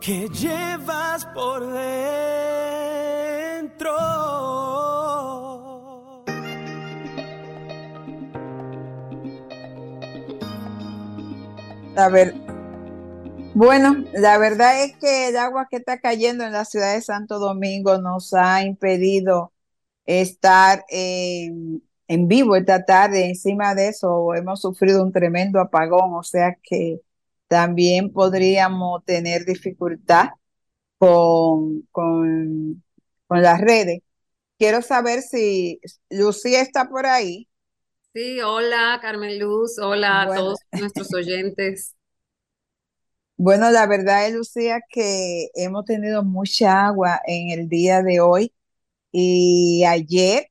que llevas por dentro. A ver, bueno, la verdad es que el agua que está cayendo en la ciudad de Santo Domingo nos ha impedido estar en, en vivo esta tarde. Encima de eso, hemos sufrido un tremendo apagón, o sea que también podríamos tener dificultad con, con, con las redes. Quiero saber si Lucía está por ahí. Sí, hola Carmen Luz, hola a todos nuestros oyentes. Bueno, la verdad es, Lucía, que hemos tenido mucha agua en el día de hoy y ayer,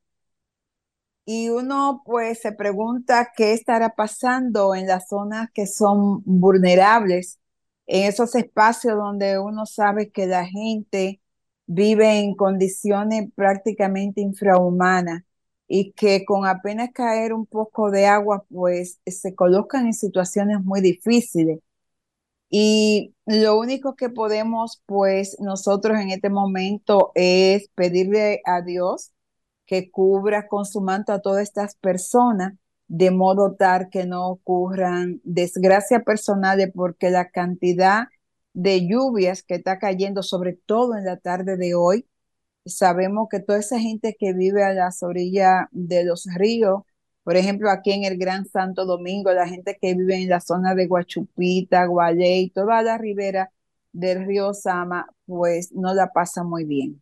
y uno pues se pregunta qué estará pasando en las zonas que son vulnerables, en esos espacios donde uno sabe que la gente vive en condiciones prácticamente infrahumanas y que con apenas caer un poco de agua pues se colocan en situaciones muy difíciles. Y lo único que podemos, pues, nosotros en este momento es pedirle a Dios que cubra con su manto a todas estas personas, de modo tal que no ocurran desgracias personales, porque la cantidad de lluvias que está cayendo, sobre todo en la tarde de hoy, sabemos que toda esa gente que vive a las orillas de los ríos, por ejemplo, aquí en el Gran Santo Domingo, la gente que vive en la zona de Guachupita, Guayey, toda la ribera del río Sama, pues no la pasa muy bien.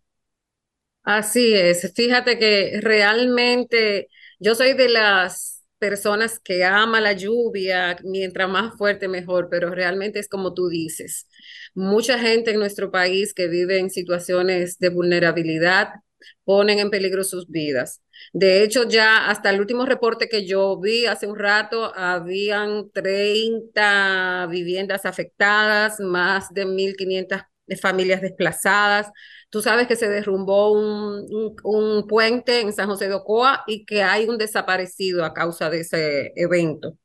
Así es, fíjate que realmente yo soy de las personas que ama la lluvia, mientras más fuerte mejor, pero realmente es como tú dices. Mucha gente en nuestro país que vive en situaciones de vulnerabilidad ponen en peligro sus vidas. De hecho, ya hasta el último reporte que yo vi hace un rato, habían 30 viviendas afectadas, más de 1.500 familias desplazadas. Tú sabes que se derrumbó un, un, un puente en San José de Ocoa y que hay un desaparecido a causa de ese evento.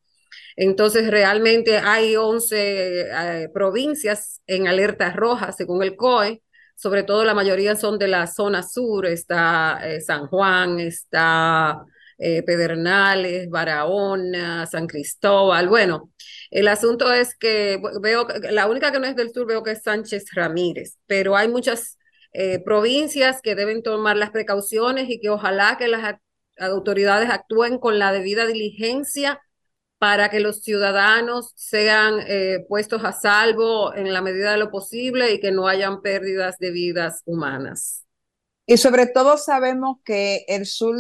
Entonces, realmente hay 11 eh, provincias en alerta roja, según el COE. Sobre todo, la mayoría son de la zona sur. Está eh, San Juan, está eh, Pedernales, Barahona, San Cristóbal. Bueno, el asunto es que veo, la única que no es del sur, veo que es Sánchez Ramírez, pero hay muchas eh, provincias que deben tomar las precauciones y que ojalá que las autoridades actúen con la debida diligencia para que los ciudadanos sean eh, puestos a salvo en la medida de lo posible y que no hayan pérdidas de vidas humanas. Y sobre todo sabemos que el sur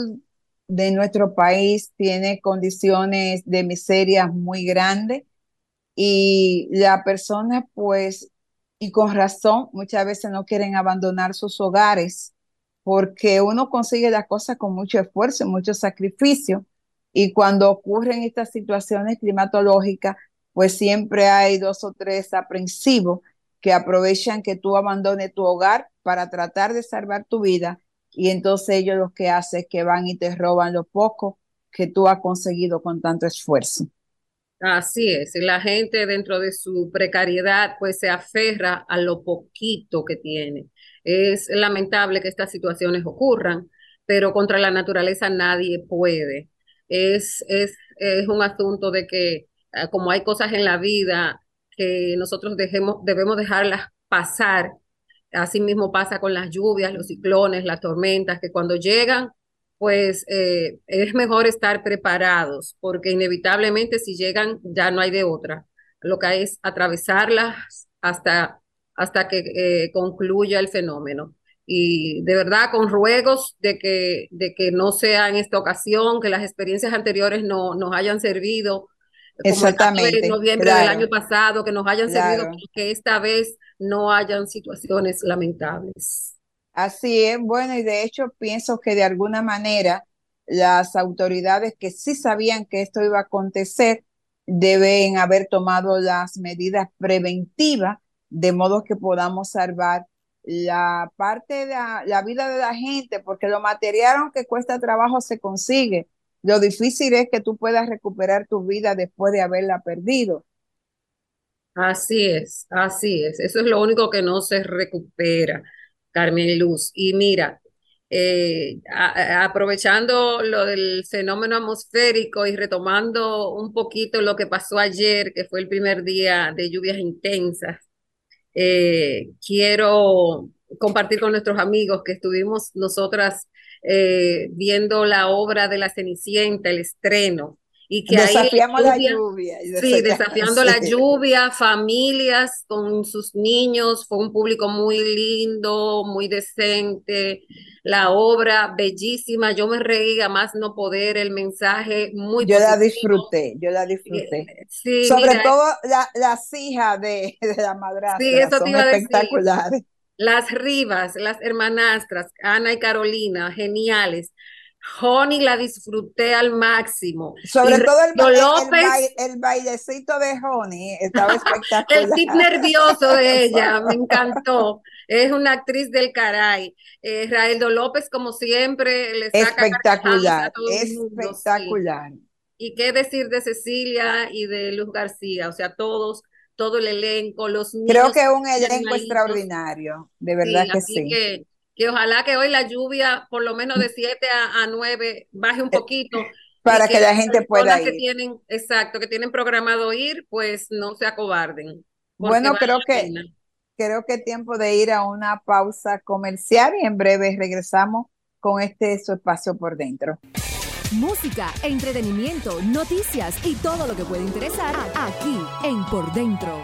de nuestro país tiene condiciones de miseria muy grandes y la persona pues, y con razón, muchas veces no quieren abandonar sus hogares porque uno consigue las cosas con mucho esfuerzo y mucho sacrificio y cuando ocurren estas situaciones climatológicas, pues siempre hay dos o tres aprensivos que aprovechan que tú abandones tu hogar para tratar de salvar tu vida y entonces ellos lo que hacen es que van y te roban lo poco que tú has conseguido con tanto esfuerzo. Así es, la gente dentro de su precariedad pues se aferra a lo poquito que tiene. Es lamentable que estas situaciones ocurran, pero contra la naturaleza nadie puede. Es, es, es un asunto de que como hay cosas en la vida que nosotros dejemos, debemos dejarlas pasar, así mismo pasa con las lluvias, los ciclones, las tormentas, que cuando llegan pues eh, es mejor estar preparados, porque inevitablemente si llegan ya no hay de otra. Lo que hay es atravesarlas hasta, hasta que eh, concluya el fenómeno. Y de verdad, con ruegos de que, de que no sea en esta ocasión, que las experiencias anteriores no nos hayan servido, como Exactamente. de noviembre claro, del año pasado, que nos hayan claro. servido, que esta vez no hayan situaciones lamentables. Así es, bueno, y de hecho pienso que de alguna manera las autoridades que sí sabían que esto iba a acontecer deben haber tomado las medidas preventivas de modo que podamos salvar la parte de la, vida de la gente, porque lo material, aunque cuesta trabajo, se consigue. Lo difícil es que tú puedas recuperar tu vida después de haberla perdido. Así es, así es. Eso es lo único que no se recupera, Carmen Luz. Y mira, eh, aprovechando lo del fenómeno atmosférico y retomando un poquito lo que pasó ayer, que fue el primer día de lluvias intensas, eh, quiero compartir con nuestros amigos que estuvimos nosotras eh, viendo la obra de la Cenicienta, el estreno, y que desafiamos la lluvia. sí, desafiando la lluvia, familias con sus niños, fue un público muy lindo, muy decente, la obra bellísima, yo me reí a más no poder, el mensaje muy Yo la disfruté, yo la disfruté. Eh, sí, Sobre todo las hijas de, la madrastra, sí, eso son espectaculares. Las Rivas, las hermanastras, Ana y Carolina, geniales. Honey la disfruté al máximo. Sobre todo el, el, bailecito de Honey estaba espectacular. el tip nervioso de ella, me encantó. Es una actriz del caray. Eh, Raeldo López, como siempre, le saca espectacular, espectacular. Y qué decir de Cecilia y de Luz García, o sea, todos, todo el elenco, los niños. Creo que es un elenco extraordinario, de verdad que sí. Que, que ojalá que hoy la lluvia, por lo menos de 7 a, 9, baje un eh, poquito. Para que, la gente pueda ir. Que tienen, exacto, que tienen programado ir, pues no se acobarden. Bueno, creo que, creo que es tiempo de ir a una pausa comercial y en breve regresamos con este su espacio por dentro. Música, entretenimiento, noticias y todo lo que puede interesar aquí en Por Dentro.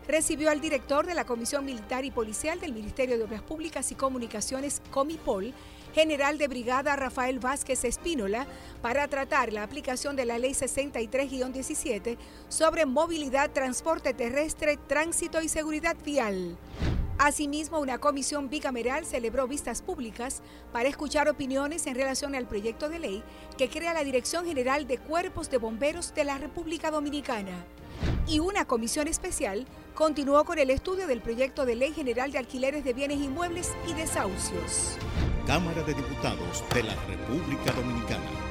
recibió al director de la Comisión Militar y Policial del Ministerio de Obras Públicas y Comunicaciones, Comipol, general de brigada Rafael Vázquez Espínola, para tratar la aplicación de la Ley 63-17 sobre movilidad, transporte terrestre, tránsito y seguridad vial. Asimismo, una comisión bicameral celebró vistas públicas para escuchar opiniones en relación al proyecto de ley que crea la Dirección General de Cuerpos de Bomberos de la República Dominicana. Y una comisión especial continuó con el estudio del proyecto de ley general de alquileres de bienes inmuebles y desahucios. Cámara de Diputados de la República Dominicana.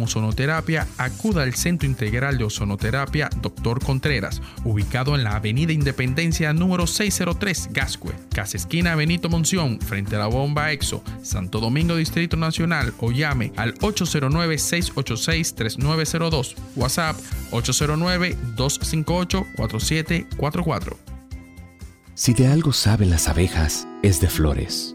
ozonoterapia, acuda al Centro Integral de Ozonoterapia Dr. Contreras, ubicado en la Avenida Independencia número 603, Gascue, Casa Esquina Benito Monción, frente a la bomba EXO, Santo Domingo Distrito Nacional o llame al 809-686-3902, WhatsApp 809-258-4744. Si de algo saben las abejas, es de flores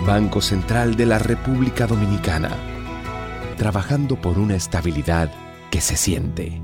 Banco Central de la República Dominicana, trabajando por una estabilidad que se siente.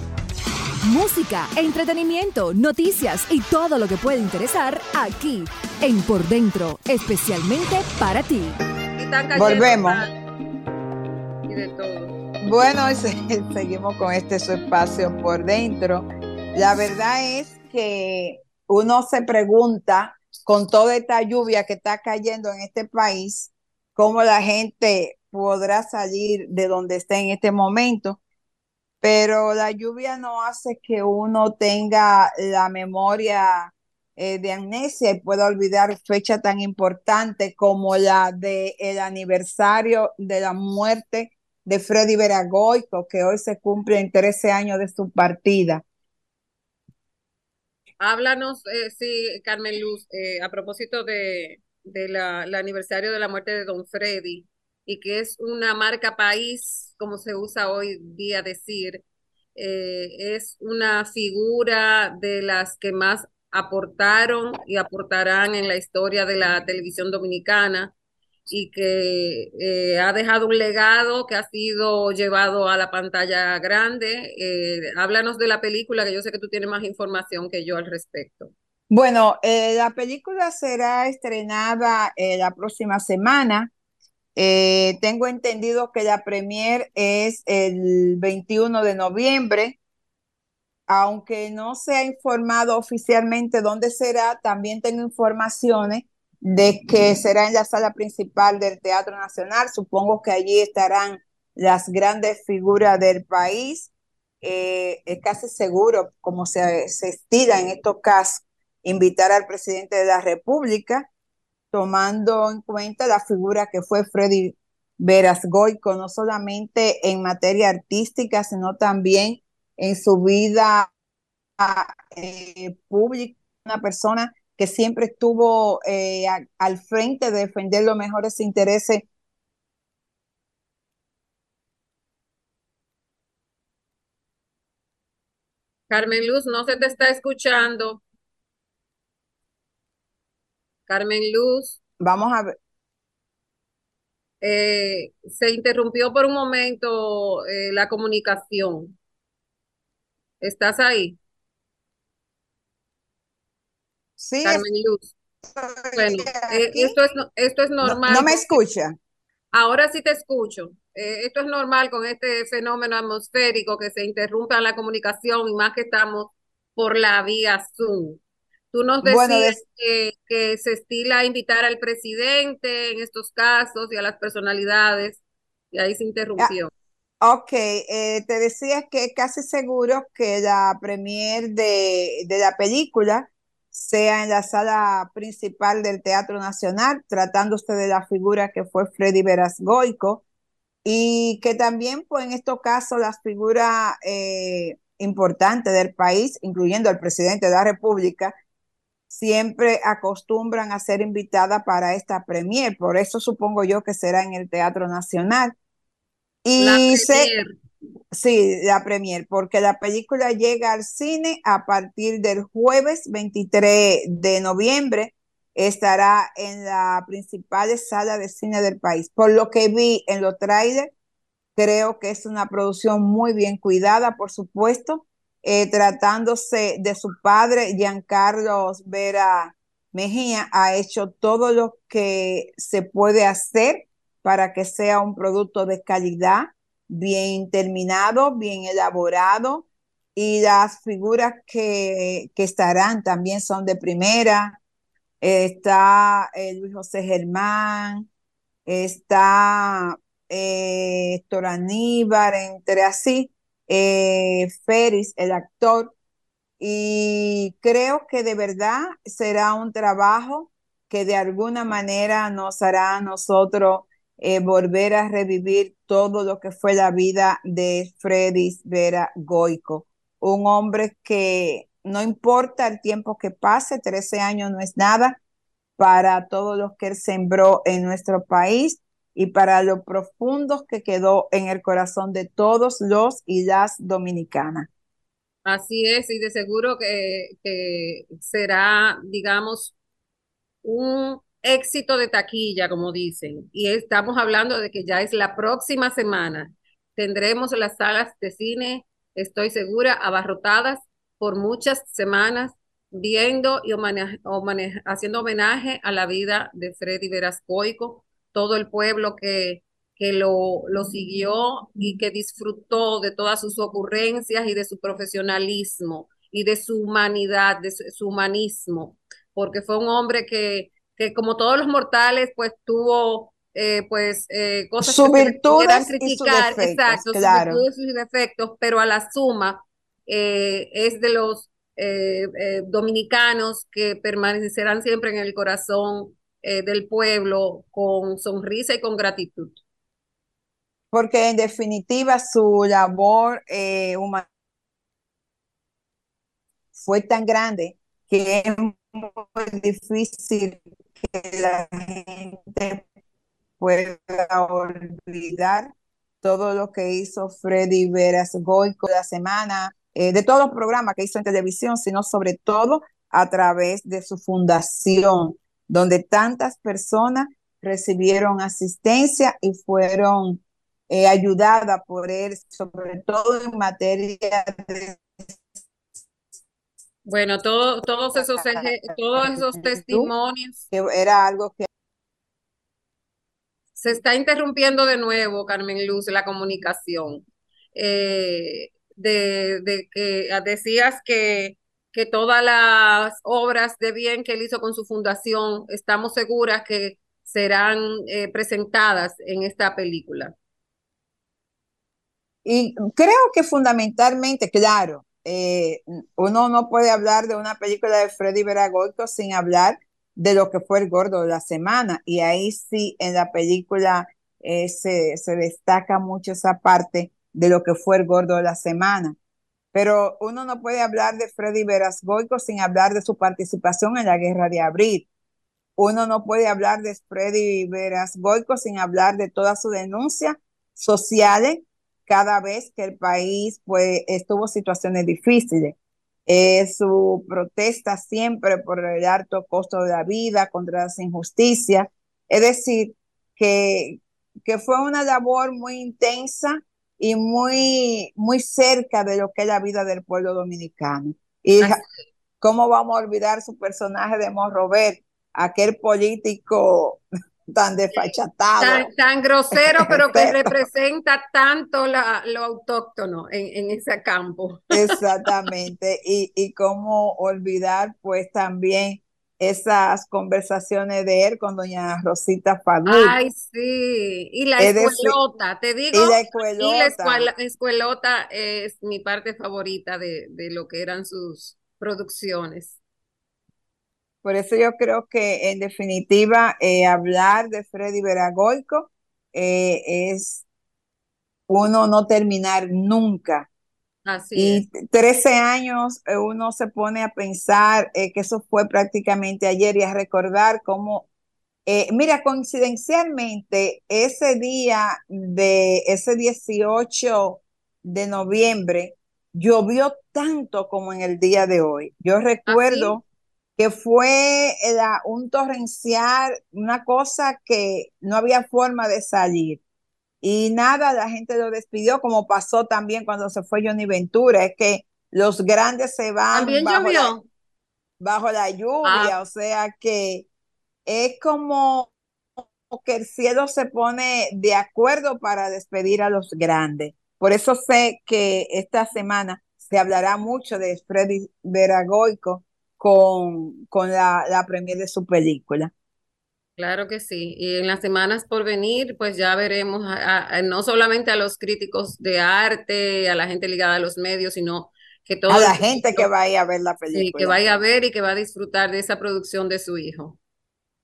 Música, entretenimiento, noticias y todo lo que puede interesar aquí en Por Dentro, especialmente para ti. Volvemos. Y de todo. Bueno, seguimos con este su espacio por dentro. La verdad es que uno se pregunta con toda esta lluvia que está cayendo en este país, cómo la gente podrá salir de donde está en este momento pero la lluvia no hace que uno tenga la memoria eh, de amnesia y pueda olvidar fecha tan importante como la del aniversario de la muerte de Freddy Veragoico, que hoy se cumple en 13 años de su partida. Háblanos, eh, sí, Carmen Luz, eh, a propósito de, de el aniversario de la muerte de Don Freddy, y que es una marca país, como se usa hoy día decir, eh, es una figura de las que más aportaron y aportarán en la historia de la televisión dominicana y que eh, ha dejado un legado que ha sido llevado a la pantalla grande. Eh, háblanos de la película, que yo sé que tú tienes más información que yo al respecto. Bueno, la película será estrenada la próxima semana. Eh, tengo entendido que la premier es el 21 de noviembre, aunque no se ha informado oficialmente dónde será, también tengo informaciones de que será en la sala principal del Teatro Nacional. Supongo que allí estarán las grandes figuras del país. Eh, es casi seguro, como se, se estila en estos casos, invitar al presidente de la República tomando en cuenta la figura que fue Freddy Veras Goico, no solamente en materia artística, sino también en su vida eh, pública, una persona que siempre estuvo eh, al frente de defender los mejores intereses Carmen Luz, no se te está escuchando. Carmen Luz. Vamos a ver. Eh, se interrumpió por un momento eh, la comunicación. ¿Estás ahí? Sí. Carmen Luz. Bueno, eh, esto, es, esto es normal. No, me escucha. Ahora sí te escucho. esto es normal con este fenómeno atmosférico que se interrumpa la comunicación y más que estamos por la vía Zoom. Tú nos decías que, se estila invitar al presidente en estos casos y a las personalidades, y ahí se interrumpió. ok, eh, te decía que casi seguro que la premier de, de la película sea en la sala principal del Teatro Nacional, tratándose de la figura que fue Freddy Verasgoico, y que también, pues en estos casos, las figuras eh, importantes del país, incluyendo el presidente de la República, siempre acostumbran a ser invitada para esta premier, por eso supongo yo que será en el Teatro Nacional. Y la sí, la premier, porque la película llega al cine a partir del jueves 23 de noviembre, estará en la principal sala de cine del país. Por lo que vi en los trailers, creo que es una producción muy bien cuidada, por supuesto, eh, tratándose de su padre, Giancarlo Vera Mejía, ha hecho todo lo que se puede hacer para que sea un producto de calidad, bien terminado, bien elaborado, y las figuras que, que estarán también son de primera. está eh, Luis José Germán, está eh, Héctor Aníbar, entre así eh, Ferris, el actor, y creo que de verdad será un trabajo que de alguna manera nos hará a nosotros eh, volver a revivir todo lo que fue la vida de Freddy Vera Goico. un hombre que no importa el tiempo que pase, 13 años no es nada para todos los que él sembró en nuestro país y para lo profundos que quedó en el corazón de todos los y las dominicanas. Así es, y de seguro que, que será, digamos, un éxito de taquilla, como dicen. Y estamos hablando de que ya es la próxima semana. Tendremos las salas de cine, estoy segura, abarrotadas por muchas semanas viendo y haciendo homenaje a la vida de Freddy Verascoico, todo el pueblo que, que lo, lo siguió y que disfrutó de todas sus ocurrencias y de su profesionalismo y de su humanidad, de su, humanismo, porque fue un hombre que, que como todos los mortales, pues tuvo eh, pues eh, cosas Su que criticar, defectos, exacto, claro. sus virtudes y sus defectos, pero a la suma eh, es de los dominicanos que permanecerán siempre en el corazón eh, del pueblo con sonrisa y con gratitud. Porque en definitiva su labor eh, humana fue tan grande que es muy difícil que la gente pueda olvidar todo lo que hizo Freddy Veras Goico la semana, eh, de todos los programas que hizo en televisión, sino sobre todo a través de su fundación, donde tantas personas recibieron asistencia y fueron eh, ayudadas por él, sobre todo en materia de Bueno, todo, todos esos, todos esos testimonios. que era algo que Se está interrumpiendo de nuevo, Carmen Luz, la comunicación. Eh, de, de que decías que, que todas las obras de bien que él hizo con su fundación, estamos seguras que serán eh, presentadas en esta película. Y creo que fundamentalmente, claro, eh, uno no puede hablar de una película de Freddy Veragoico sin hablar de lo que fue el gordo de la semana. Y ahí sí, en la película eh, se, se destaca mucho esa parte de lo que fue el gordo de la semana. Pero uno no puede hablar de Freddy Verasgoico sin hablar de su participación en la guerra de abril. Uno no puede hablar de Freddy Verasgoico sin hablar de todas sus denuncias sociales cada vez que el país pues, estuvo situaciones difíciles. Su protesta siempre por el alto costo de la vida, contra las injusticias. Es decir, que, que fue una labor muy intensa y muy, muy cerca de lo que es la vida del pueblo dominicano. Y Así cómo vamos a olvidar su personaje de Morrobert, aquel político tan desfachatado. Tan, tan grosero, pero que representa tanto la, lo autóctono en, en ese campo. Exactamente. Y, y cómo olvidar, pues, también esas conversaciones de él con doña Rosita Fagul. Ay, sí. Y la Es decir, escuelota, te digo. y la Y la escuelota. escuela- escuelota es mi parte favorita de, de lo que eran sus producciones. Por eso yo creo que, en definitiva, eh, hablar de Freddy Veragoico eh, es uno no terminar nunca. Así Y es. 13 años, eh, uno se pone a pensar eh, que eso fue prácticamente ayer y a recordar cómo, eh, mira, coincidencialmente, ese día de ese 18 de noviembre, llovió tanto como en el día de hoy. Yo recuerdo que fue la- un torrencial, una cosa que no había forma de salir. Y nada, la gente lo despidió, como pasó también cuando se fue Johnny Ventura, es que los grandes se van la, bajo la lluvia, Ah. o sea que es como que el cielo se pone de acuerdo para despedir a los grandes. Por eso sé que esta semana se hablará mucho de Freddy Veragoico con, con la, la premier de su película. Claro que sí. Y en las semanas por venir, pues ya veremos a- a- a- no solamente a los críticos de arte, a la gente ligada a los medios, sino que todo A la gente que mundo- va a ver la sí, que película. vaya a ver y que va a disfrutar de esa producción de su hijo.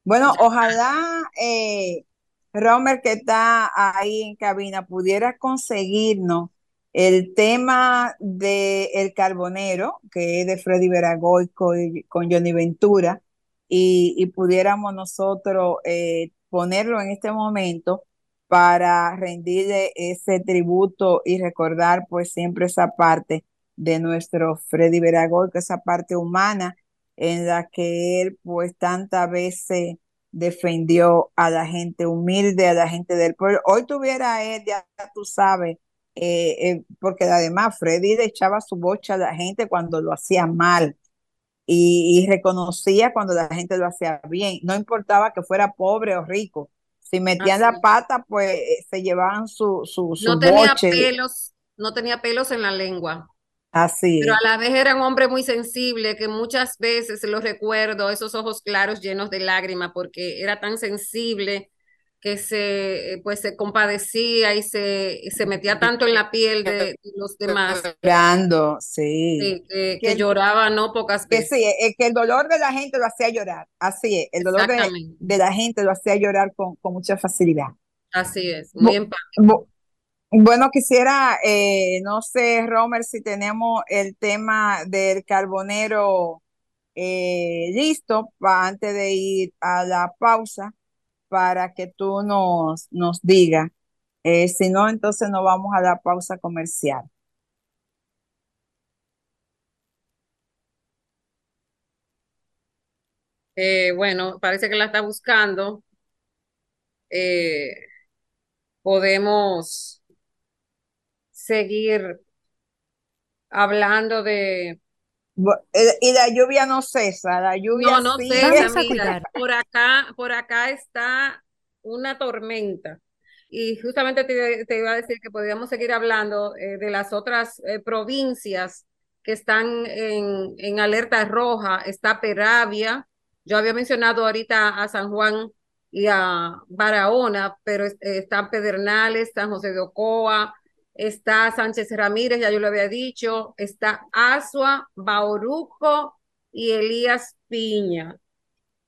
Bueno, ojalá eh, Romer, que está ahí en cabina, pudiera conseguirnos el tema de El Carbonero, que es de Freddy Veragoy con, con Johnny Ventura, y, y pudiéramos nosotros eh, ponerlo en este momento para rendirle ese tributo y recordar pues siempre esa parte de nuestro Freddy Veragoy, que esa parte humana en la que él pues tantas veces defendió a la gente humilde, a la gente del pueblo. Hoy tuviera él, ya tú sabes, eh, eh, porque además Freddy le echaba su bocha a la gente cuando lo hacía mal y, reconocía cuando la gente lo hacía bien, no importaba que fuera pobre o rico. Si metían la pata, pues eh, se llevaban su, su, su no tenía pelos, no tenía pelos en la lengua. Así. Pero a la vez era un hombre muy sensible, que muchas veces lo recuerdo, esos ojos claros llenos de lágrimas, porque era tan sensible que se, eh, pues, se compadecía y se, se metía tanto en la piel de, los demás. Llorando, sí. que, lloraba no pocas veces. Que sí, es que el dolor de la gente lo hacía llorar, así es, el dolor de, la gente lo hacía llorar con, con mucha facilidad. Así es, muy empático. Bueno, quisiera, eh, no sé, Romer, si tenemos el tema del carbonero eh, listo para antes de ir a la pausa para que tú nos, nos digas. Eh, si no, entonces nos vamos a la pausa comercial. bueno, parece que la está buscando. podemos seguir hablando de... Y la lluvia no cesa, la lluvia no, no cesa, por acá, por acá está una tormenta. Y justamente te, iba a decir que podríamos seguir hablando eh, de las otras eh, provincias que están en, en, alerta roja. Está Peravia. Yo había mencionado ahorita a San Juan y a Barahona, pero eh, están Pedernales, San José de Ocoa, está Sánchez Ramírez, ya yo lo había dicho, está Asua, Bauruco y Elías Piña.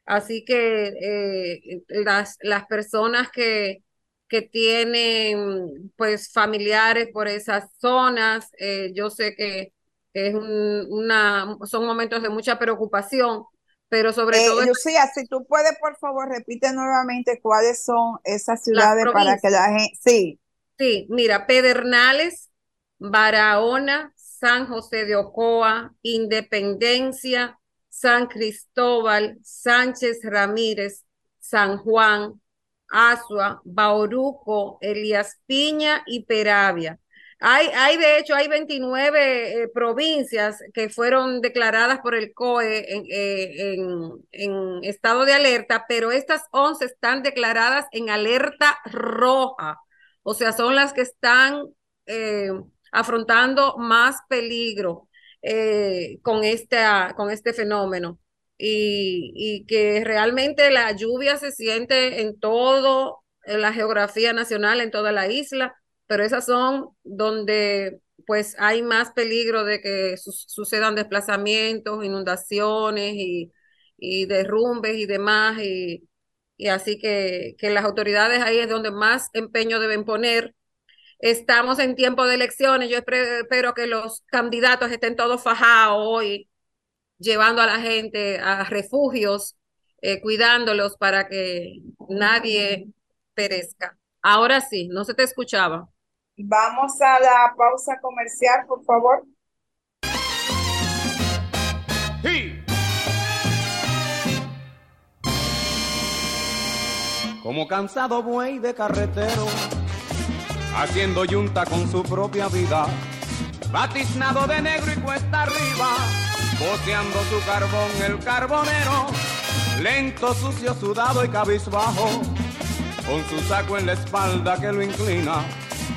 Así que eh, las, las personas que, que tienen pues familiares por esas zonas, eh, yo sé que es una, son momentos de mucha preocupación, pero sobre eh, todo... Lucía, si tú puedes, por favor, repite nuevamente cuáles son esas ciudades para que la gente... Sí. Sí, mira, Pedernales, Barahona, San José de Ocoa, Independencia, San Cristóbal, Sánchez Ramírez, San Juan, Asua, Bauruco, Elías Piña y Peravia. Hay, hay de hecho, hay 29 eh, provincias que fueron declaradas por el COE eh, en, en, estado de alerta, pero estas 11 están declaradas en alerta roja. O sea, son las que están eh, afrontando más peligro eh, con, con este fenómeno. Y, que realmente la lluvia se siente en todo, en la geografía nacional, en toda la isla, pero esas son donde pues hay más peligro de que sucedan desplazamientos, inundaciones y, y derrumbes y demás. Y, y así que, que las autoridades ahí es donde más empeño deben poner. Estamos en tiempo de elecciones, yo espero que los candidatos estén todos fajados hoy, llevando a la gente a refugios, eh, cuidándolos para que nadie perezca. Ahora sí, no se te escuchaba. Vamos a la pausa comercial, por favor. Como cansado buey de carretero, haciendo yunta con su propia vida, batiznado de negro y cuesta arriba, boceando su carbón el carbonero, lento, sucio, sudado y cabizbajo, con su saco en la espalda que lo inclina,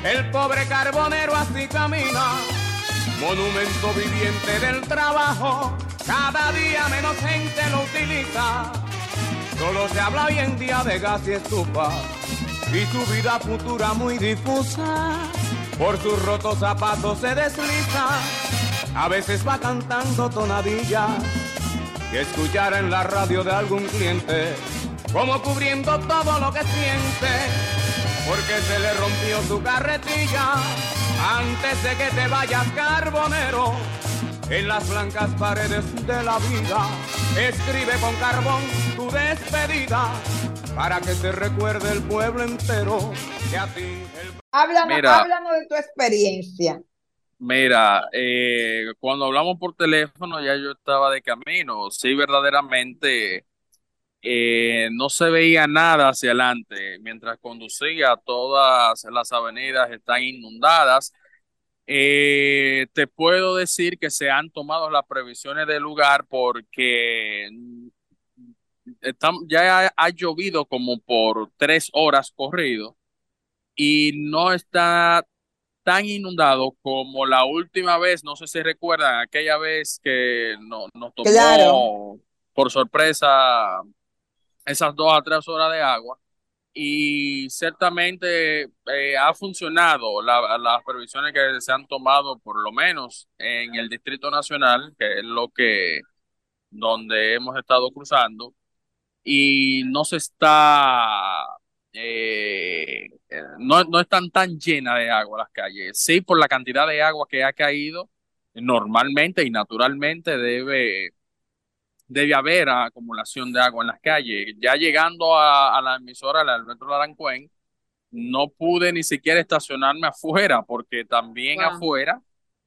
el pobre carbonero así camina, monumento viviente del trabajo, cada día menos gente lo utiliza Solo se habla hoy en día de gas y estufa y su vida futura muy difusa. Por sus rotos zapatos se desliza, a veces va cantando tonadillas que escuchara en la radio de algún cliente, como cubriendo todo lo que siente, porque se le rompió su carretilla. antes de que te vayas carbonero. En las blancas paredes de la vida, escribe con carbón tu despedida para que se recuerde el pueblo entero que a ti el... Háblanos, Mira. háblanos de tu experiencia. Mira, eh, cuando hablamos por teléfono ya yo estaba de camino. Sí, verdaderamente eh, no se veía nada hacia adelante. Mientras conducía, todas las avenidas están inundadas. Eh, te puedo decir que se han tomado las previsiones del lugar porque mm, ya ha, ha llovido como por tres horas corrido y no está tan inundado como la última vez, no sé si recuerdan, aquella vez que no- nos tomó Claro. por sorpresa esas dos a tres horas de agua. Y ciertamente eh, ha funcionado la- las previsiones que se han tomado, por lo menos en el Distrito Nacional, que es lo que donde hemos estado cruzando, y no se está, eh, eh, no, no están tan llenas de agua las calles. Sí, por la cantidad de agua que ha caído, normalmente y naturalmente debe debe haber acumulación de agua en las calles. Ya llegando a, a la emisora, la Alberto Larancuén, no pude ni siquiera estacionarme afuera, porque también Wow. afuera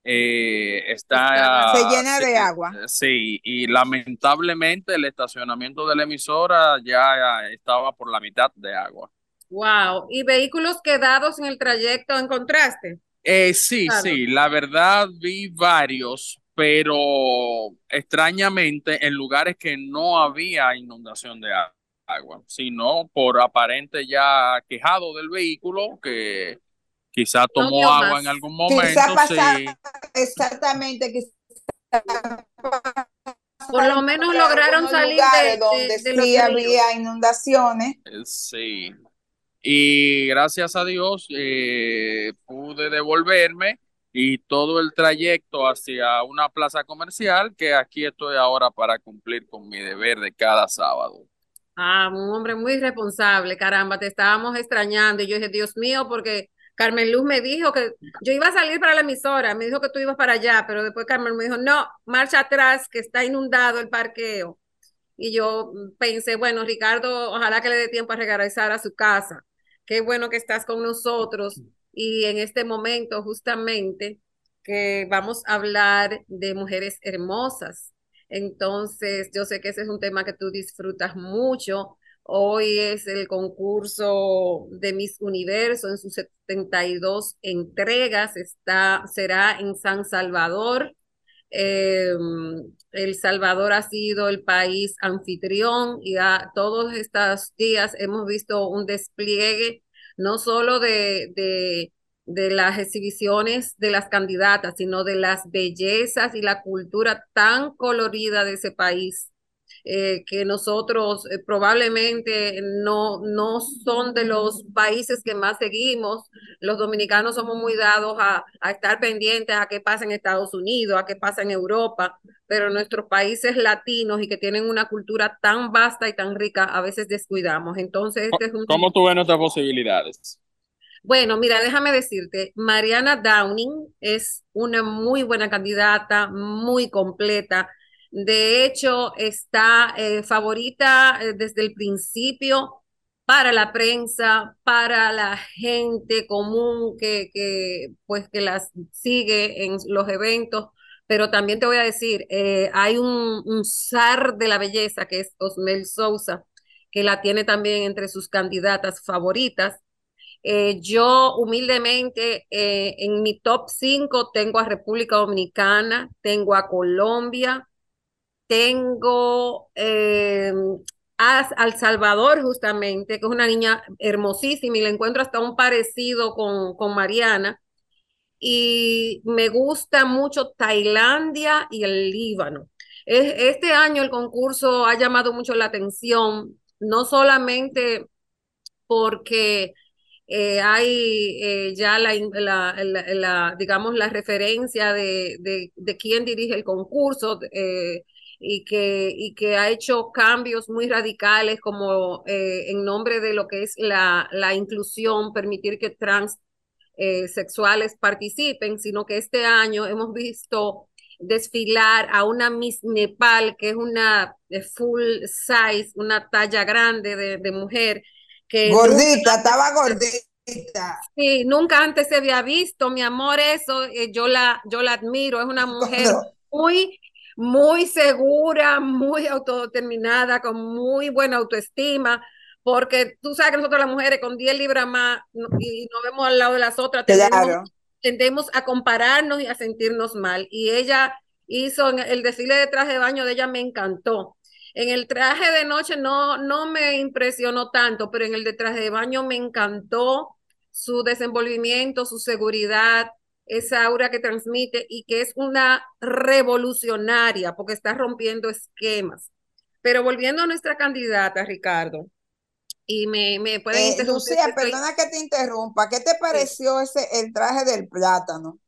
eh, está... Se llena de sí, agua. Sí, y lamentablemente el estacionamiento de la emisora ya estaba por la mitad de agua. Wow. ¿Y vehículos quedados en el trayecto encontraste? Eh, sí, Claro. sí, la verdad vi varios, pero extrañamente en lugares que no había inundación de agua, sino por aparente ya quejado del vehículo que quizá tomó agua más. en algún Quizá momento, pasar, sí, exactamente, quizá Por lo menos lograron salir de, de- donde de sí había inundaciones. eh, sí. Y gracias a Dios eh, pude devolverme y todo el trayecto hacia una plaza comercial que aquí estoy ahora para cumplir con mi deber de cada sábado. Ah, un hombre muy responsable, caramba, te estábamos extrañando. Y yo dije, Dios mío, porque Carmen Luz me dijo que yo iba a salir para la emisora, me dijo que tú ibas para allá, pero después Carmen me dijo, no, marcha atrás, que está inundado el parqueo. Y yo pensé, bueno, Ricardo, ojalá que le dé tiempo a regresar a su casa. Qué bueno que estás con nosotros. Y en este momento, justamente, que vamos a hablar de mujeres hermosas. Entonces, yo sé que ese es un tema que tú disfrutas mucho. Hoy es el concurso de Miss Universo en sus 72 entregas. Está, será en San Salvador. Eh, El Salvador ha sido el país anfitrión y a, todos estos días hemos visto un despliegue no solo de, de, de las exhibiciones de las candidatas, sino de las bellezas y la cultura tan colorida de ese país. Eh, que nosotros eh, probablemente no, no son de los países que más seguimos. Los dominicanos somos muy dados a, a estar pendientes a qué pasa en Estados Unidos, a qué pasa en Europa, pero nuestros países latinos y que tienen una cultura tan vasta y tan rica, a veces descuidamos. Entonces, este es un... ¿Cómo tú ves nuestras posibilidades? Bueno, mira, déjame decirte, Mariana Downing es una muy buena candidata, muy completa. De hecho, está eh, favorita eh, desde el principio para la prensa, para la gente común que, que, pues, que las sigue en los eventos. Pero también te voy a decir, eh, hay un, zar de la belleza que es Osmel Sousa, que la tiene también entre sus candidatas favoritas. Yo humildemente en mi top 5 tengo a República Dominicana, tengo a Colombia, tengo eh, a, a El Salvador justamente, que es una niña hermosísima y le encuentro hasta un parecido con, con Mariana. Y me gusta mucho Tailandia y el Líbano. Es, este año el concurso ha llamado mucho la atención, no solamente porque eh, hay eh, ya la, digamos, la referencia de, de, de quién dirige el concurso y, que, y que ha hecho cambios muy radicales como eh, en nombre de lo que es la, la inclusión, permitir que trans eh, sexuales participen, sino que este año hemos visto desfilar a una Miss Nepal, que es una full size, una talla grande de, de mujer. Que gordita, estaba gordita. Sí, nunca antes se había visto, mi amor, eso, eh, yo, la, yo la admiro, es una mujer muy, muy segura, muy autodeterminada, con muy buena autoestima, porque tú sabes que nosotros las mujeres con 10 libras más y nos vemos al lado de las otras, tendemos, a compararnos y a sentirnos mal. Y ella hizo el desfile de traje de baño de ella me encantó. En el traje de noche no, no me impresionó tanto, pero en el de traje de baño me encantó su desenvolvimiento, su seguridad, esa aura que transmite y que es una revolucionaria porque está rompiendo esquemas. Pero volviendo a nuestra candidata, Ricardo, y me, me pueden eh, interrumpir. Lucía, perdona que te interrumpa. ¿Qué te pareció ese el traje del plátano?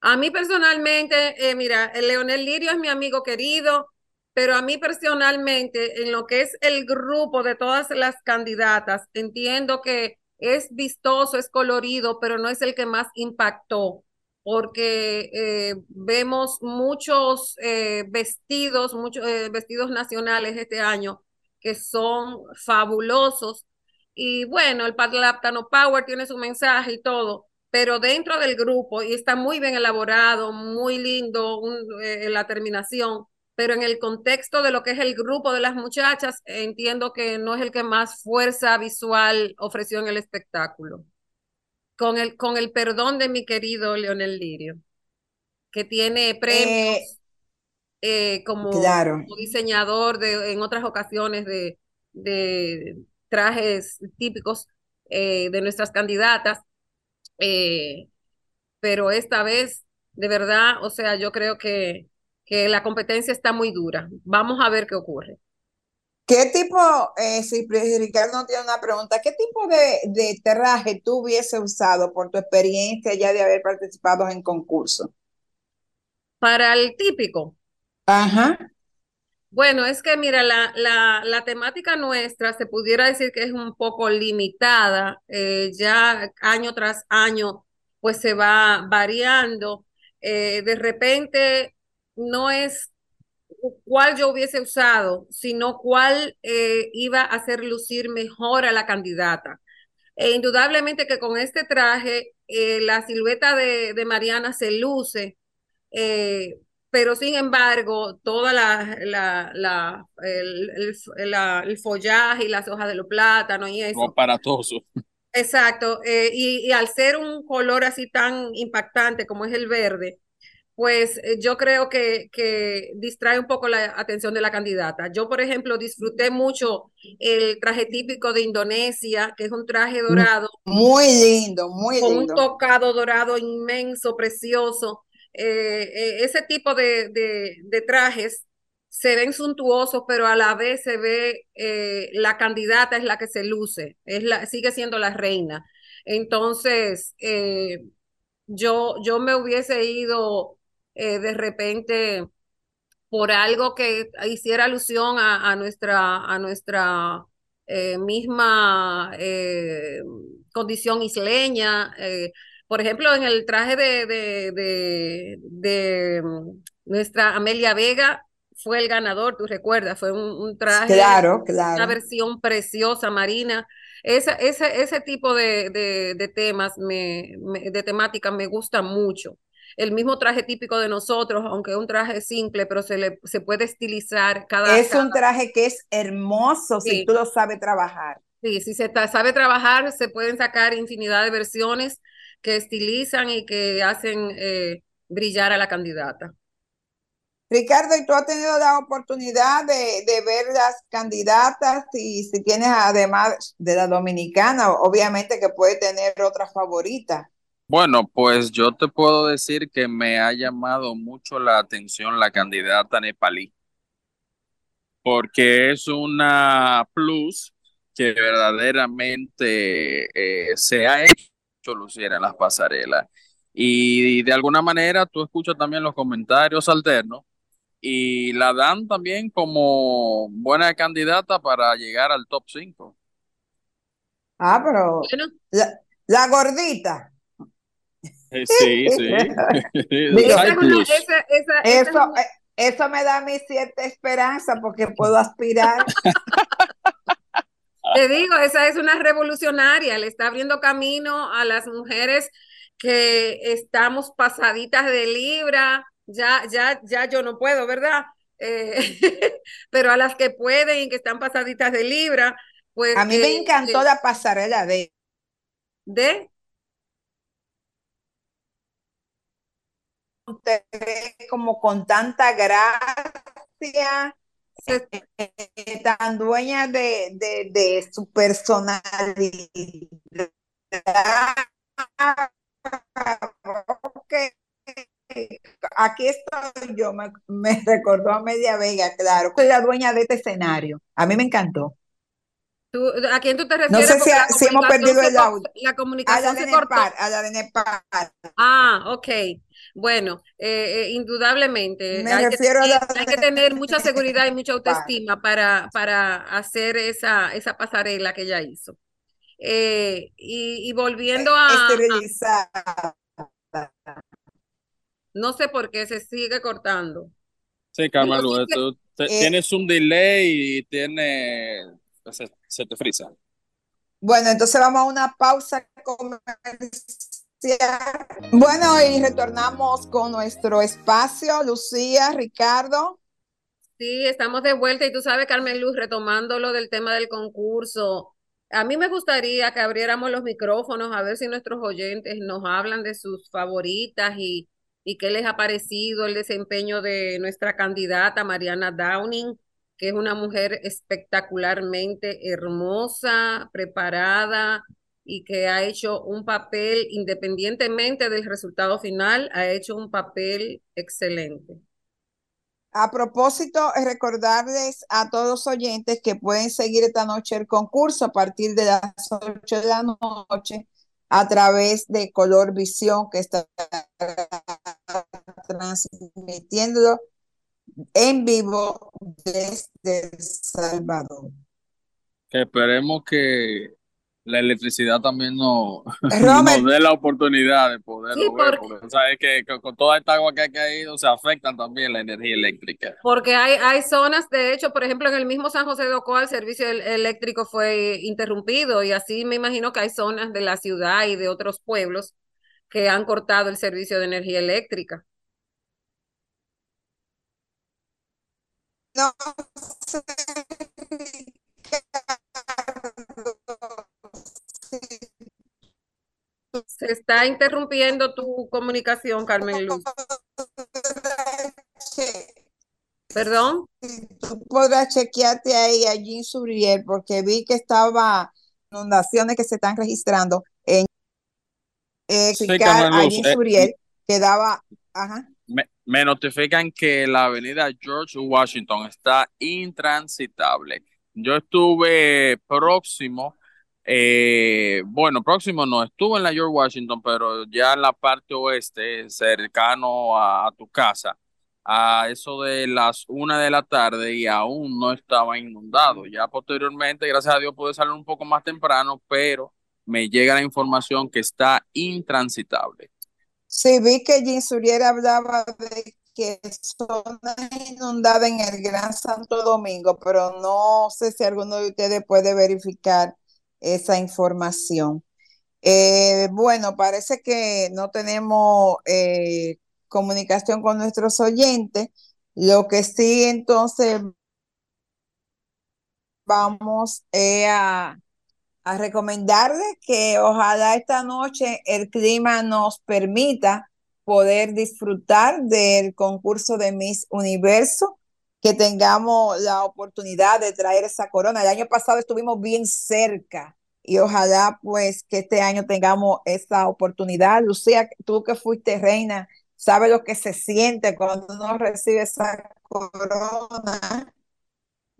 A mí personalmente, eh, mira, el Leonel Lirio es mi amigo querido, pero a mí personalmente, en lo que es el grupo de todas las candidatas, entiendo que es vistoso, es colorido, pero no es el que más impactó, porque eh, vemos muchos eh, vestidos, muchos vestidos nacionales este año que son fabulosos. Y bueno, el Patlaptano Power tiene su mensaje y todo, pero dentro del grupo, y está muy bien elaborado, muy lindo eh, la terminación, pero en el contexto de lo que es el grupo de las muchachas, entiendo que no es el que más fuerza visual ofreció en el espectáculo. Con el, con el perdón de mi querido Leonel Lirio, que tiene premios eh, eh, como, diseñador de, en otras ocasiones de, de trajes típicos eh, de nuestras candidatas, eh, pero esta vez, de verdad, o sea, yo creo que, que la competencia está muy dura. Vamos a ver qué ocurre. ¿Qué tipo, si Ricardo tiene una pregunta, qué tipo de, de traje tú hubiese usado por tu experiencia ya de haber participado en concurso? Para el típico, Ajá. Bueno, es que mira, la, la, la, temática nuestra se pudiera decir que es un poco limitada, eh, ya año tras año, pues se va variando. Eh, de repente no es cuál yo hubiese usado, sino cuál eh, iba a hacer lucir mejor a la candidata. E indudablemente que con este traje, la silueta de, de, Mariana se luce pero sin embargo, toda la, la, la el, el, el, follaje y las hojas de los plátanos y eso. Aparatoso. Exacto, eh, y, y, al ser un color así tan impactante como es el verde, pues eh, yo creo que, que distrae un poco la atención de la candidata. Yo, por ejemplo, disfruté mucho el traje típico de Indonesia, que es un traje dorado. Muy lindo, muy lindo. Con un tocado dorado inmenso, precioso. Eh, eh, ese tipo de, de, trajes se ven suntuosos, pero a la vez se ve eh, la candidata es la que se luce, es la, sigue siendo la reina. Entonces, yo, yo me hubiese ido de repente por algo que hiciera alusión a, a nuestra, a nuestra misma condición isleña, por ejemplo, en el traje de, de, de, mm, nuestra Amelia Vega fue el ganador, tú recuerdas, fue un, traje, claro, claro. una versión preciosa, marina. Esa, ese, ese tipo de, de temas, me, de temática, me gusta mucho. El mismo traje típico de nosotros, aunque es un traje simple, pero se, le, se puede estilizar cada Es un traje que es hermoso si tú lo sabes trabajar. Sí, si se sabe trabajar, se pueden sacar infinidad de versiones que estilizan y que hacen eh, brillar a la candidata. Ricardo, ¿y tú has tenido la oportunidad de, de, ver las candidatas y si tienes además de la dominicana, obviamente que puede tener otra favorita? Bueno, pues yo te puedo decir que me ha llamado mucho la atención la candidata nepalí, porque es una plus que verdaderamente eh, se ha hecho luciera en las pasarelas. Y de alguna manera tú escuchas también los comentarios alternos y la dan también como buena candidata para llegar al top 5. Ah, pero la, gordita. Eh, Sí, sí. Digo, Esa Eso, eh, eso me da a mí cierta esperanza porque puedo aspirar. Te digo, esa es una revolucionaria, le está abriendo camino a las mujeres que estamos pasaditas de libra, ya, ya, ya yo no puedo, ¿verdad? Eh, pero a las que pueden y que están pasaditas de libra, pues A mí me encantó eh, la pasarela de de te ve como con tanta gracia, eh, tan dueña de, de, de su personalidad. Ok. Aquí estoy yo, me, me recordó a Media Vega, claro. Soy la dueña de este escenario. A mí me encantó. tú- ¿a quién tú te No refieres? sé Porque si, hemos perdido el audio. La A la comunicación de se cortó. Nepal, a la de Nepal. Ah, ok. Bueno, eh, eh, indudablemente Me hay que refiero a tener, la hay que tener mucha seguridad y mucha autoestima para, para hacer esa, esa pasarela que ella hizo. Eh, y, y volviendo a, a- Esterilizada. no sé por qué se sigue cortando. Sí, que- tú te- Eh, tienes un delay y tiene, se, se te frisa. Bueno, entonces vamos a una pausa comercial. Bueno, y retornamos con nuestro espacio. Lucía, Ricardo. Sí, estamos de vuelta y tú sabes, Carmen Luz, retomando lo del tema del concurso, a mí me gustaría que abriéramos los micrófonos a ver si nuestros oyentes nos hablan de sus favoritas y, y qué les ha parecido el desempeño de nuestra candidata Mariana Downing, que es una mujer espectacularmente hermosa, preparada y que ha hecho un papel, independientemente del resultado final, ha hecho un papel excelente. A propósito, recordarles a todos los oyentes que pueden seguir esta noche el concurso a partir de las 8 de la noche a través de Color Visión, que está transmitiéndolo en vivo desde El Salvador. Esperemos que la electricidad también nos, Romer, nos dé la oportunidad de poderlo Sí, ver, porque, porque sabes que con, con toda esta agua que ha caído se afecta también la energía eléctrica. porque hay, hay zonas, de hecho, por ejemplo, en el mismo San José de Ocoa el servicio el- eléctrico fue interrumpido y así me imagino que hay zonas de la ciudad y de otros pueblos que han cortado el servicio de energía eléctrica. no sé, Se está interrumpiendo tu comunicación, Carmen Luz. ¿Perdón? Tú podrás chequearte ahí a Jean Suriel porque vi que estaba inundaciones que se están registrando en eh, Sí, explicar Carmen a Luz, Jean eh, Suriel que daba, ajá, me, me notifican que la avenida George Washington está intransitable. Yo estuve próximo, eh, bueno, próximo no, estuve en la George Washington, pero ya en la parte oeste, cercano a, tu casa, a eso de las una de la tarde y aún no estaba inundado. Ya posteriormente, gracias a Dios, pude salir un poco más temprano, pero me llega la información que está intransitable. Sí, vi que Jean Suriel hablaba de que zona inundada en el Gran Santo Domingo, pero no sé si alguno de ustedes puede verificar esa información. Eh, bueno, parece que no tenemos eh, comunicación con nuestros oyentes. Lo que sí, entonces, vamos eh, a, a recomendarles que ojalá esta noche el clima nos permita poder disfrutar del concurso de Miss Universo, que tengamos la oportunidad de traer esa corona. El año pasado estuvimos bien cerca y ojalá pues que este año tengamos esa oportunidad. Lucía, tú que fuiste reina, sabes lo que se siente cuando uno recibe esa corona.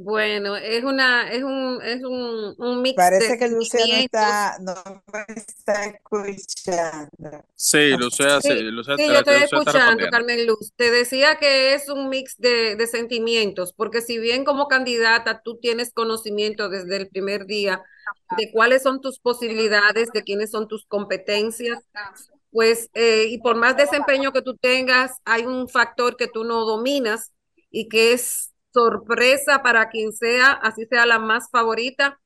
Bueno, es una, es un, es un, un mix de Parece que Lucía no está, no me está escuchando. Sí, Lucía, sí, Sí, Lucía, sí, te- yo estoy Lucía escuchando. Carmen Luz. Te decía que es un mix de, de sentimientos, porque si bien como candidata tú tienes conocimiento desde el primer día de cuáles son tus posibilidades, de quiénes son tus competencias, pues, eh, y por más desempeño que tú tengas, hay un factor que tú no dominas y que es sorpresa para quien sea, así sea la más favorita.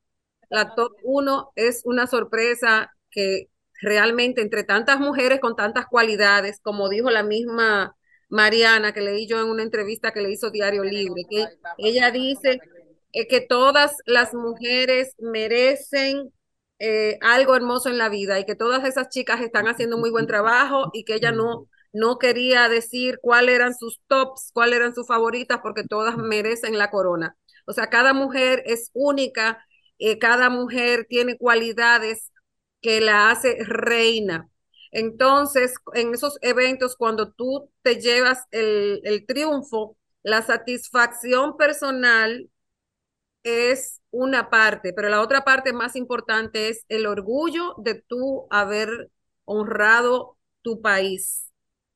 La top 1 es una sorpresa que realmente entre tantas mujeres con tantas cualidades, como dijo la misma Mariana, que leí yo en una entrevista que le hizo Diario Libre, que ella dice eh, que todas las mujeres merecen eh, algo hermoso en la vida y que todas esas chicas están haciendo muy buen trabajo y que ella no, no quería decir cuáles eran sus tops, cuáles eran sus favoritas, porque todas merecen la corona. O sea, cada mujer es única, eh, cada mujer tiene cualidades que la hace reina. Entonces, en esos eventos, cuando tú te llevas el, el triunfo, la satisfacción personal es una parte, pero la otra parte más importante es el orgullo de tú haber honrado tu país.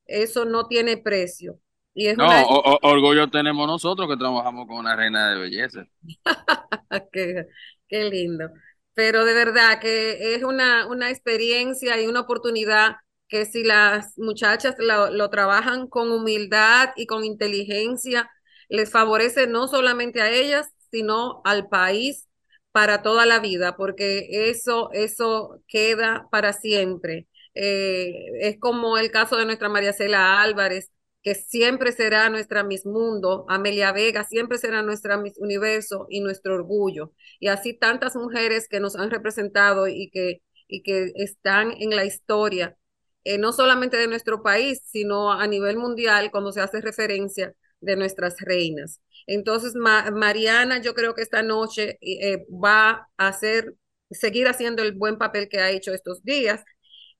Eso no tiene precio. Y es No, una... o- o- orgullo tenemos nosotros que trabajamos con una reina de belleza. qué, qué lindo. Pero de verdad que es una, una experiencia y una oportunidad que si las muchachas lo, lo trabajan con humildad y con inteligencia, les favorece no solamente a ellas, sino al país para toda la vida, porque eso, eso queda para siempre. Eh, es como el caso de nuestra María Cela Álvarez, que siempre será nuestra Miss Mundo, Amelia Vega siempre será nuestra Miss Universo y nuestro orgullo. Y así tantas mujeres que nos han representado y que, y que están en la historia, eh, no solamente de nuestro país, sino a nivel mundial cuando se hace referencia de nuestras reinas. Entonces, Ma- Mariana, yo creo que esta noche eh, va a hacer, seguir haciendo el buen papel que ha hecho estos días.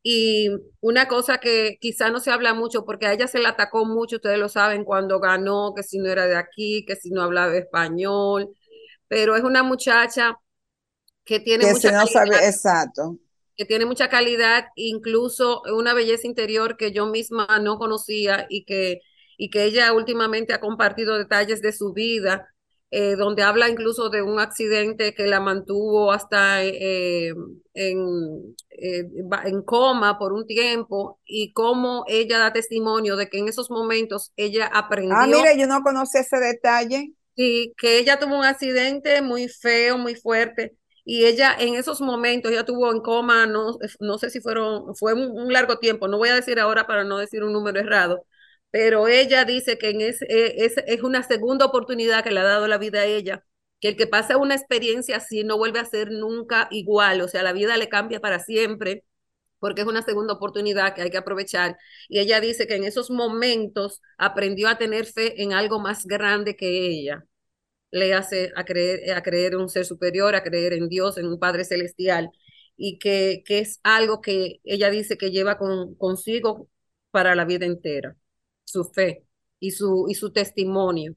Y una cosa que quizá no se habla mucho, porque a ella se la atacó mucho, ustedes lo saben, cuando ganó, que si no era de aquí, que si no hablaba español, pero es una muchacha que tiene Que mucha si no sabe, calidad, exacto. que tiene mucha calidad, incluso una belleza interior que yo misma no conocía y que, y que ella últimamente ha compartido detalles de su vida, eh, donde habla incluso de un accidente que la mantuvo hasta eh, en, eh, en coma por un tiempo y cómo ella da testimonio de que en esos momentos ella Ah, aprendió. mire, yo no conocía ese detalle. Sí, que ella tuvo un accidente muy feo, muy fuerte, y ella en esos momentos, ella tuvo en coma, no, no sé si fueron, fue un, un largo tiempo, no voy a decir ahora para no decir un número errado, pero ella dice que ese, eh, es, es una segunda oportunidad que le ha dado la vida a ella, que el que pasa una experiencia así no vuelve a ser nunca igual, o sea, la vida le cambia para siempre porque es una segunda oportunidad que hay que aprovechar. Y ella dice que en esos momentos aprendió a tener fe en algo más grande que ella. Le hace a creer, a creer en un ser superior, a creer en Dios, en un Padre celestial, y que, que es algo que ella dice que lleva con, consigo para la vida entera, su fe y su, y su testimonio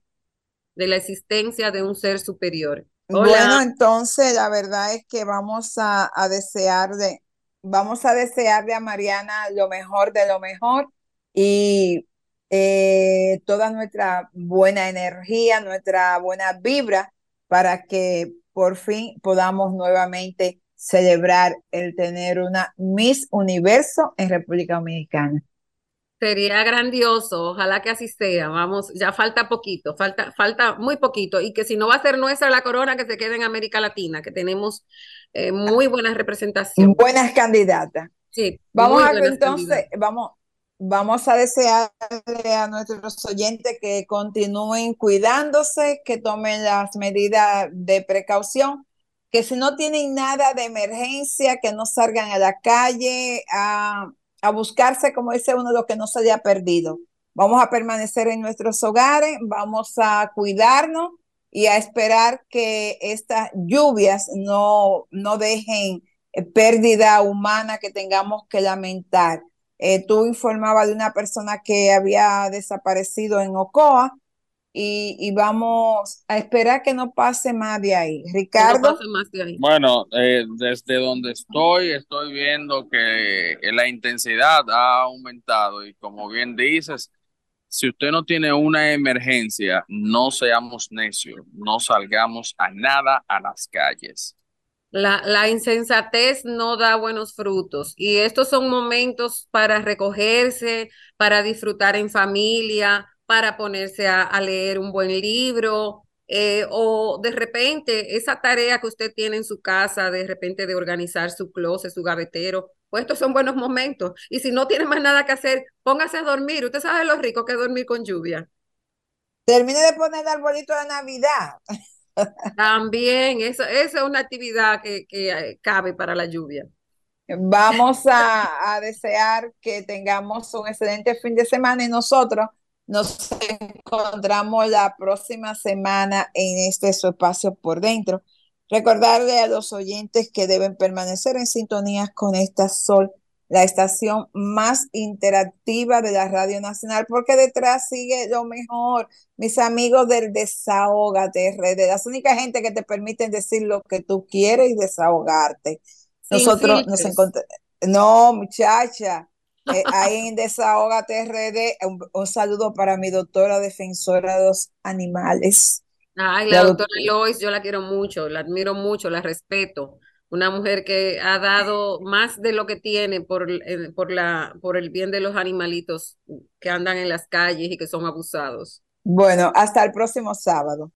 de la existencia de un ser superior. Bueno, entonces la verdad es que vamos a, a desearle, vamos a desearle a Mariana lo mejor de lo mejor y eh, toda nuestra buena energía, nuestra buena vibra para que por fin podamos nuevamente celebrar el tener una Miss Universo en República Dominicana. Sería grandioso, ojalá que así sea. Vamos, ya falta poquito, falta, falta muy poquito. Y que si no va a ser nuestra la corona, que se quede en América Latina, que tenemos eh, muy buena representación. Buenas candidatas. Sí, Vamos a buenas entonces, vamos, vamos a desearle a nuestros oyentes que continúen cuidándose, que tomen las medidas de precaución, que si no tienen nada de emergencia, que no salgan a la calle a, a buscarse, como dice uno, lo que no se haya perdido. Vamos a permanecer en nuestros hogares, vamos a cuidarnos y a esperar que estas lluvias no, no dejen eh, pérdida humana que tengamos que lamentar. Eh, tú informabas de una persona que había desaparecido en Ocoa y, y vamos a esperar que no pase más de ahí. No Ricardo, pase más de ahí. Bueno, eh, desde donde estoy, estoy viendo que la intensidad ha aumentado y como bien dices, si usted no tiene una emergencia, no seamos necios, no salgamos a nada a las calles. La, la insensatez no da buenos frutos y estos son momentos para recogerse, para disfrutar en familia, para ponerse a, a leer un buen libro, eh, o de repente esa tarea que usted tiene en su casa, de repente de organizar su closet, su gavetero, pues estos son buenos momentos. Y si no tiene más nada que hacer, póngase a dormir. Usted sabe lo rico que es dormir con lluvia. Termine de poner el arbolito de Navidad. También, eso, eso es una actividad que, que cabe para la lluvia. Vamos a, a desear que tengamos un excelente fin de semana y nosotros nos encontramos la próxima semana en este su espacio por dentro. Recordarle a los oyentes que deben permanecer en sintonía con esta Sol, la estación más interactiva de la Radio Nacional, porque detrás sigue lo mejor. Mis amigos del Desahógate, de las únicas gente que te permiten decir lo que tú quieres y desahogarte. Nosotros nos encontramos. No, muchacha, eh, ahí en Desahógate RD, un, un, saludo para mi doctora defensora de los animales. Ay, la, la doctora Lois, yo la quiero mucho, la admiro mucho, la respeto. Una mujer que ha dado más de lo que tiene por, eh, por, la, por el bien de los animalitos que andan en las calles y que son abusados. Bueno, hasta el próximo sábado.